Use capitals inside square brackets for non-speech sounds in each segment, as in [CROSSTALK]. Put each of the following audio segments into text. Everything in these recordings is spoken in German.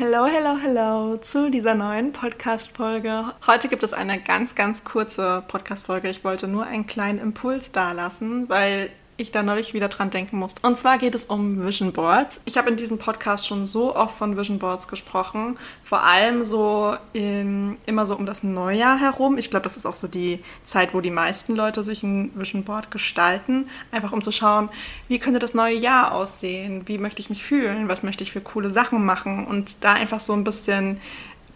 Hello, hello, hello zu dieser neuen Podcast-Folge. Heute gibt es eine ganz, ganz kurze Podcast-Folge. Ich wollte nur einen kleinen Impuls dalassen, weil ich da neulich wieder dran denken musste. Und zwar geht es um Vision Boards. Ich habe in diesem Podcast schon so oft von Vision Boards gesprochen, vor allem so in, immer so um das Neujahr herum. Ich glaube, das ist auch so die Zeit, wo die meisten Leute sich ein Vision Board gestalten, einfach um zu schauen, wie könnte das neue Jahr aussehen, wie möchte ich mich fühlen, was möchte ich für coole Sachen machen und da einfach so ein bisschen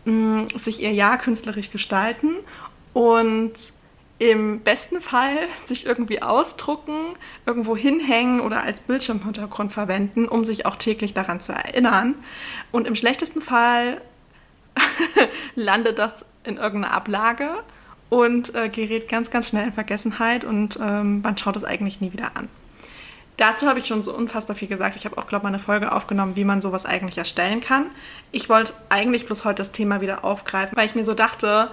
mh, mm, sich ihr Jahr künstlerisch gestalten und im besten Fall sich irgendwie ausdrucken, irgendwo hinhängen oder als Bildschirmhintergrund verwenden, um sich auch täglich daran zu erinnern. Und im schlechtesten Fall [LAUGHS] landet das in irgendeiner Ablage und äh, gerät ganz, ganz schnell in Vergessenheit und ähm, man schaut es eigentlich nie wieder an. Dazu habe ich schon so unfassbar viel gesagt. Ich habe auch, glaube ich, mal eine Folge aufgenommen, wie man sowas eigentlich erstellen kann. Ich wollte eigentlich bloß heute das Thema wieder aufgreifen, weil ich mir so dachte,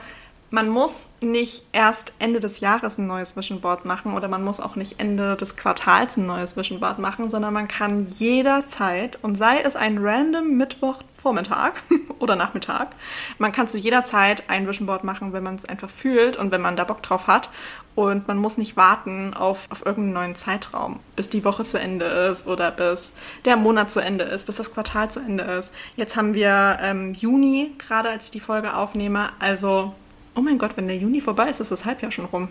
man muss nicht erst Ende des Jahres ein neues Vision Board machen oder man muss auch nicht Ende des Quartals ein neues Vision Board machen, sondern man kann jederzeit und sei es ein random Mittwochvormittag [LAUGHS] oder Nachmittag, man kann zu jeder Zeit ein Vision Board machen, wenn man es einfach fühlt und wenn man da Bock drauf hat und man muss nicht warten auf, auf irgendeinen neuen Zeitraum, bis die Woche zu Ende ist oder bis der Monat zu Ende ist, bis das Quartal zu Ende ist. Jetzt haben wir ähm, Juni, gerade als ich die Folge aufnehme, also Oh mein Gott, wenn der Juni vorbei ist, ist das Halbjahr schon rum.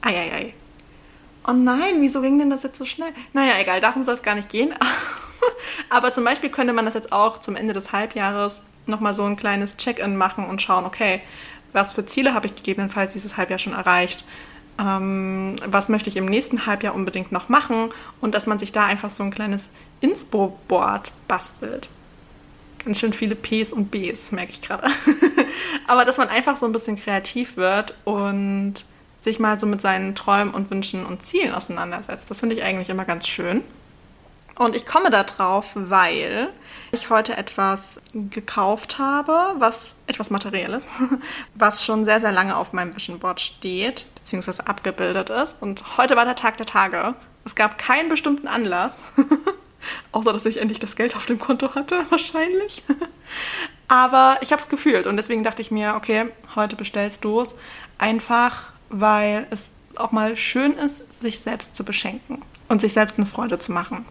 Eieiei. Oh nein, wieso ging denn das jetzt so schnell? Naja, egal, darum soll es gar nicht gehen. [LAUGHS] Aber zum Beispiel könnte man das jetzt auch zum Ende des Halbjahres nochmal so ein kleines Check-in machen und schauen, okay, was für Ziele habe ich gegebenenfalls dieses Halbjahr schon erreicht? Ähm, was möchte ich im nächsten Halbjahr unbedingt noch machen? Und dass man sich da einfach so ein kleines Inspo-Board bastelt. Ganz schön viele Ps und Bs, merke ich gerade. [LAUGHS] [LAUGHS] Aber dass man einfach so ein bisschen kreativ wird und sich mal so mit seinen Träumen und Wünschen und Zielen auseinandersetzt. Das finde ich eigentlich immer ganz schön. Und ich komme da drauf, weil ich heute etwas gekauft habe, was etwas Materielles, [LAUGHS] was schon sehr, sehr lange auf meinem Vision Board steht, beziehungsweise abgebildet ist. Und heute war der Tag der Tage. Es gab keinen bestimmten Anlass. [LAUGHS] Außer, dass ich endlich das Geld auf dem Konto hatte, wahrscheinlich. Aber ich habe es gefühlt und deswegen dachte ich mir, okay, heute bestellst du es. Einfach, weil es auch mal schön ist, sich selbst zu beschenken und sich selbst eine Freude zu machen.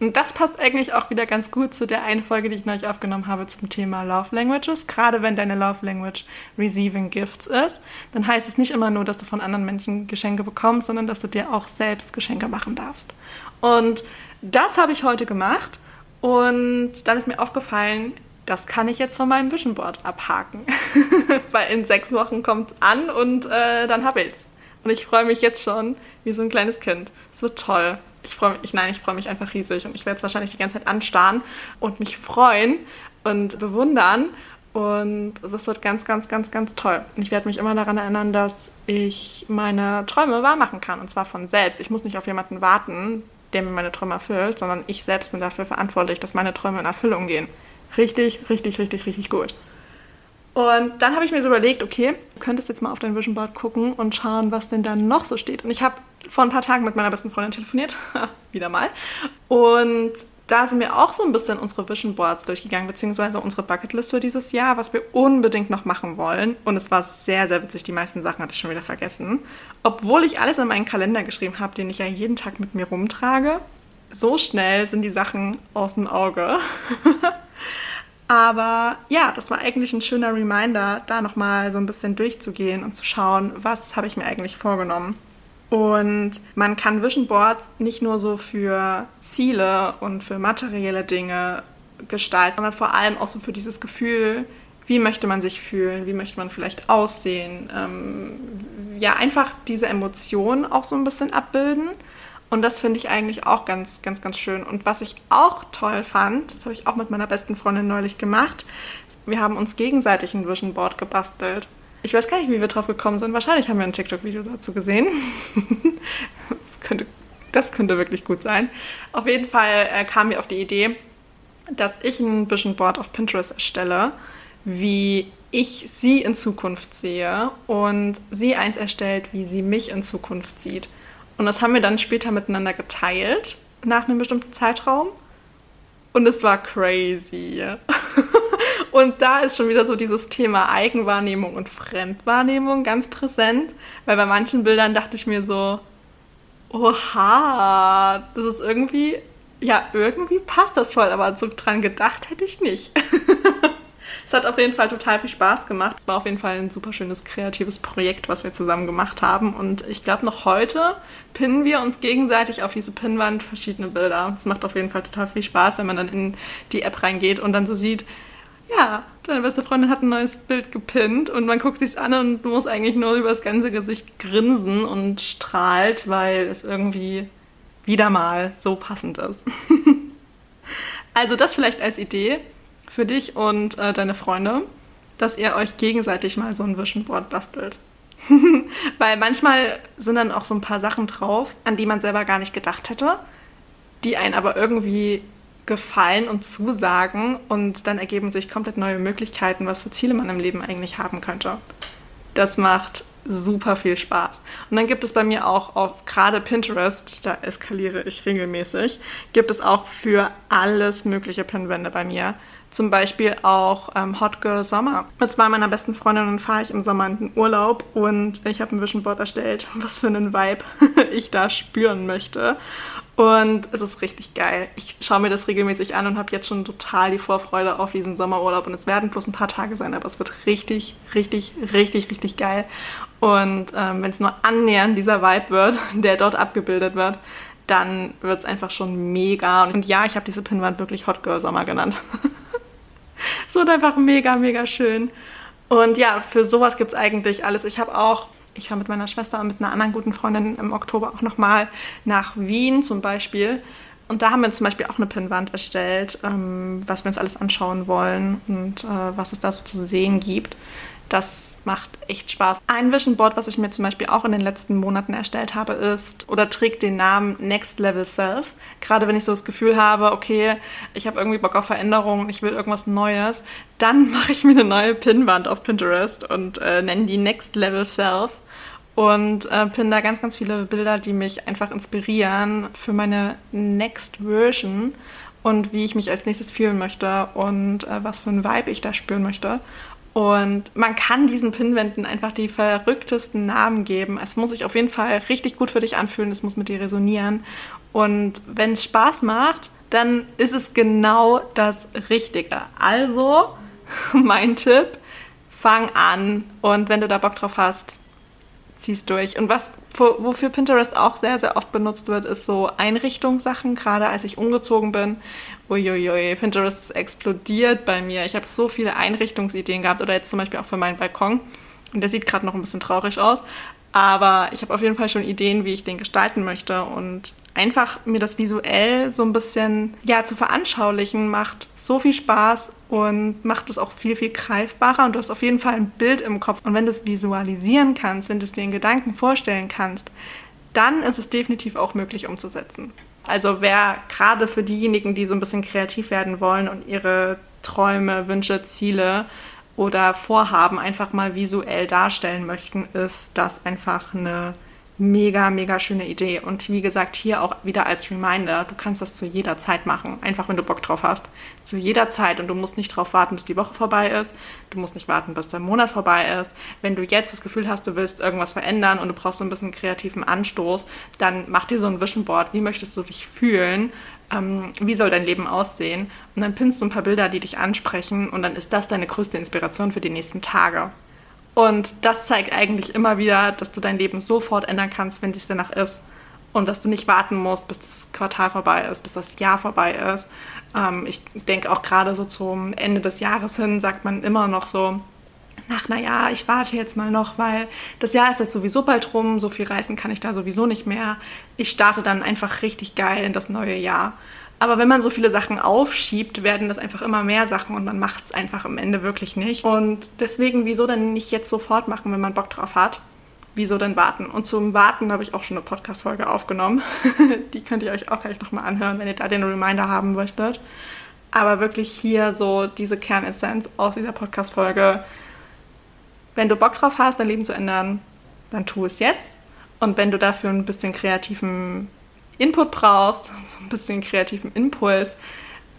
Und das passt eigentlich auch wieder ganz gut zu der einen Folge, die ich neulich aufgenommen habe zum Thema Love Languages. Gerade wenn deine Love Language Receiving Gifts ist, dann heißt es nicht immer nur, dass du von anderen Menschen Geschenke bekommst, sondern dass du dir auch selbst Geschenke machen darfst. Und das habe ich heute gemacht und dann ist mir aufgefallen, das kann ich jetzt von meinem Vision Board abhaken. [LAUGHS] Weil in sechs Wochen kommt es an und äh, dann habe ich es. Und ich freue mich jetzt schon wie so ein kleines Kind. Es wird toll. Ich freue mich, nein, ich freue mich einfach riesig und ich werde es wahrscheinlich die ganze Zeit anstarren und mich freuen und bewundern. Und das wird ganz, ganz, ganz, ganz toll. Und ich werde mich immer daran erinnern, dass ich meine Träume wahr machen kann. Und zwar von selbst. Ich muss nicht auf jemanden warten, der mir meine Träume erfüllt, sondern ich selbst bin dafür verantwortlich, dass meine Träume in Erfüllung gehen. Richtig, richtig, richtig, richtig gut. Und dann habe ich mir so überlegt, okay, du könntest jetzt mal auf dein Vision Board gucken und schauen, was denn da noch so steht. Und ich habe vor ein paar Tagen mit meiner besten Freundin telefoniert, [LAUGHS] wieder mal. Und da sind wir auch so ein bisschen unsere Vision Boards durchgegangen, beziehungsweise unsere Bucketlist für dieses Jahr, was wir unbedingt noch machen wollen. Und es war sehr, sehr witzig. Die meisten Sachen hatte ich schon wieder vergessen. Obwohl ich alles in meinen Kalender geschrieben habe, den ich ja jeden Tag mit mir rumtrage. So schnell sind die Sachen aus dem Auge. [LAUGHS] Aber ja, das war eigentlich ein schöner Reminder, da nochmal so ein bisschen durchzugehen und zu schauen, was habe ich mir eigentlich vorgenommen. Und man kann Vision Boards nicht nur so für Ziele und für materielle Dinge gestalten, sondern vor allem auch so für dieses Gefühl, wie möchte man sich fühlen, wie möchte man vielleicht aussehen. Ähm, ja, einfach diese Emotionen auch so ein bisschen abbilden. Und das finde ich eigentlich auch ganz, ganz, ganz schön. Und was ich auch toll fand, das habe ich auch mit meiner besten Freundin neulich gemacht, wir haben uns gegenseitig ein Vision Board gebastelt. Ich weiß gar nicht, wie wir drauf gekommen sind. Wahrscheinlich haben wir ein TikTok-Video dazu gesehen. [LAUGHS] das, könnte, das könnte wirklich gut sein. Auf jeden Fall äh, kam mir auf die Idee, dass ich ein Vision Board auf Pinterest erstelle, wie ich sie in Zukunft sehe und sie eins erstellt, wie sie mich in Zukunft sieht. Und das haben wir dann später miteinander geteilt, nach einem bestimmten Zeitraum. Und es war crazy. [LAUGHS] Und da ist schon wieder so dieses Thema Eigenwahrnehmung und Fremdwahrnehmung ganz präsent, weil bei manchen Bildern dachte ich mir so, oha, das ist irgendwie, ja, irgendwie passt das voll, aber so dran gedacht hätte ich nicht. [LAUGHS] es hat auf jeden Fall total viel Spaß gemacht. Es war auf jeden Fall ein super schönes kreatives Projekt, was wir zusammen gemacht haben. Und ich glaube, noch heute pinnen wir uns gegenseitig auf diese Pinnwand verschiedene Bilder. Es macht auf jeden Fall total viel Spaß, wenn man dann in die App reingeht und dann so sieht, ja, deine beste Freundin hat ein neues Bild gepinnt und man guckt sich's an und du musst eigentlich nur über das ganze Gesicht grinsen und strahlt, weil es irgendwie wieder mal so passend ist. [LAUGHS] also das vielleicht als Idee für dich und äh, deine Freunde, dass ihr euch gegenseitig mal so ein Vision Board bastelt. [LAUGHS] weil manchmal sind dann auch so ein paar Sachen drauf, an die man selber gar nicht gedacht hätte, die einen aber irgendwie gefallen und zusagen und dann ergeben sich komplett neue Möglichkeiten, was für Ziele man im Leben eigentlich haben könnte. Das macht super viel Spaß. Und dann gibt es bei mir auch auf gerade Pinterest, da eskaliere ich regelmäßig, gibt es auch für alles mögliche Pinwände bei mir. Zum Beispiel auch ähm, Hot Girl Sommer. Mit zwei meiner besten Freundinnen fahre ich im Sommer in den Urlaub und ich habe ein Vision Board erstellt, was für einen Vibe [LAUGHS] ich da spüren möchte. Und es ist richtig geil. Ich schaue mir das regelmäßig an und habe jetzt schon total die Vorfreude auf diesen Sommerurlaub. Und es werden bloß ein paar Tage sein, aber es wird richtig, richtig, richtig, richtig geil. Und ähm, wenn es nur annähernd dieser Vibe wird, [LAUGHS] der dort abgebildet wird, dann wird es einfach schon mega. Und ja, ich habe diese Pinwand wirklich Hot Girl Sommer genannt. [LAUGHS] es wird einfach mega, mega schön. Und ja, für sowas gibt es eigentlich alles. Ich habe auch ich fahre mit meiner Schwester und mit einer anderen guten Freundin im Oktober auch nochmal nach Wien zum Beispiel. Und da haben wir zum Beispiel auch eine Pinnwand erstellt, ähm, was wir uns alles anschauen wollen und äh, was es da so zu sehen gibt. Das macht echt Spaß. Ein Vision Board, was ich mir zum Beispiel auch in den letzten Monaten erstellt habe, ist oder trägt den Namen Next Level Self. Gerade wenn ich so das Gefühl habe, okay, ich habe irgendwie Bock auf Veränderungen, ich will irgendwas Neues, dann [LAUGHS] mache ich mir eine neue Pinnwand auf Pinterest und äh, nenne die Next Level Self und äh, pinne da ganz, ganz viele Bilder, die mich einfach inspirieren für meine Next Version und wie ich mich als nächstes fühlen möchte und äh, was für ein Vibe ich da spüren möchte. Und man kann diesen Pinwänden einfach die verrücktesten Namen geben. Es muss sich auf jeden Fall richtig gut für dich anfühlen, es muss mit dir resonieren. Und wenn es Spaß macht, dann ist es genau das Richtige. Also, [LAUGHS] mein Tipp, fang an und wenn du da Bock drauf hast, zieh's durch. Und was wofür Pinterest auch sehr, sehr oft benutzt wird, ist so Einrichtungssachen. Gerade als ich umgezogen bin, uiuiui, Pinterest ist explodiert bei mir. Ich habe so viele Einrichtungsideen gehabt oder jetzt zum Beispiel auch für meinen Balkon. Und der sieht gerade noch ein bisschen traurig aus. Aber ich habe auf jeden Fall schon Ideen, wie ich den gestalten möchte. Und einfach mir das visuell so ein bisschen ja, zu veranschaulichen, macht so viel Spaß und macht es auch viel, viel greifbarer. Und du hast auf jeden Fall ein Bild im Kopf. Und wenn du es visualisieren kannst, wenn du es dir in Gedanken vorstellen kannst, dann ist es definitiv auch möglich umzusetzen. Also wer gerade für diejenigen, die so ein bisschen kreativ werden wollen und ihre Träume, Wünsche, Ziele oder Vorhaben einfach mal visuell darstellen möchten, ist das einfach eine mega, mega schöne Idee. Und wie gesagt, hier auch wieder als Reminder, du kannst das zu jeder Zeit machen, einfach wenn du Bock drauf hast. Zu jeder Zeit und du musst nicht drauf warten, bis die Woche vorbei ist. Du musst nicht warten, bis der Monat vorbei ist. Wenn du jetzt das Gefühl hast, du willst irgendwas verändern und du brauchst so ein bisschen kreativen Anstoß, dann mach dir so ein Vision Board. Wie möchtest du dich fühlen? Ähm, wie soll dein Leben aussehen? Und dann pinnst du ein paar Bilder, die dich ansprechen und dann ist das deine größte Inspiration für die nächsten Tage. Und das zeigt eigentlich immer wieder, dass du dein Leben sofort ändern kannst, wenn dies danach ist. Und dass du nicht warten musst, bis das Quartal vorbei ist, bis das Jahr vorbei ist. Ähm, ich denke auch gerade so zum Ende des Jahres hin, sagt man immer noch so, ach naja, ich warte jetzt mal noch, weil das Jahr ist jetzt sowieso bald rum, so viel reisen kann ich da sowieso nicht mehr. Ich starte dann einfach richtig geil in das neue Jahr. Aber wenn man so viele Sachen aufschiebt, werden das einfach immer mehr Sachen und man macht es einfach am Ende wirklich nicht. Und deswegen, wieso dann nicht jetzt sofort machen, wenn man Bock drauf hat? Wieso denn warten? Und zum Warten habe ich auch schon eine Podcast-Folge aufgenommen. [LAUGHS] Die könnt ihr euch auch gleich nochmal anhören, wenn ihr da den Reminder haben möchtet. Aber wirklich hier so diese Kernessenz aus dieser Podcast-Folge. Wenn du Bock drauf hast, dein Leben zu ändern, dann tu es jetzt. Und wenn du dafür ein bisschen kreativen Input brauchst, [LAUGHS] so ein bisschen kreativen Impuls,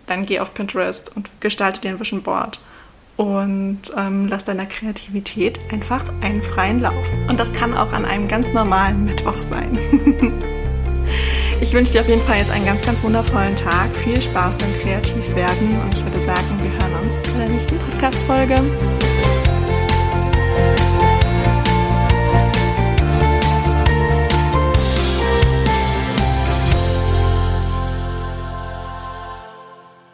dann geh auf Pinterest und gestalte dir ein Vision Board und ähm, lass deiner Kreativität einfach einen freien Lauf. Und das kann auch an einem ganz normalen Mittwoch sein. [LAUGHS] ich wünsche dir auf jeden Fall jetzt einen ganz, ganz wundervollen Tag. Viel Spaß beim Kreativwerden und ich würde sagen, wir hören uns in der nächsten Podcast-Folge.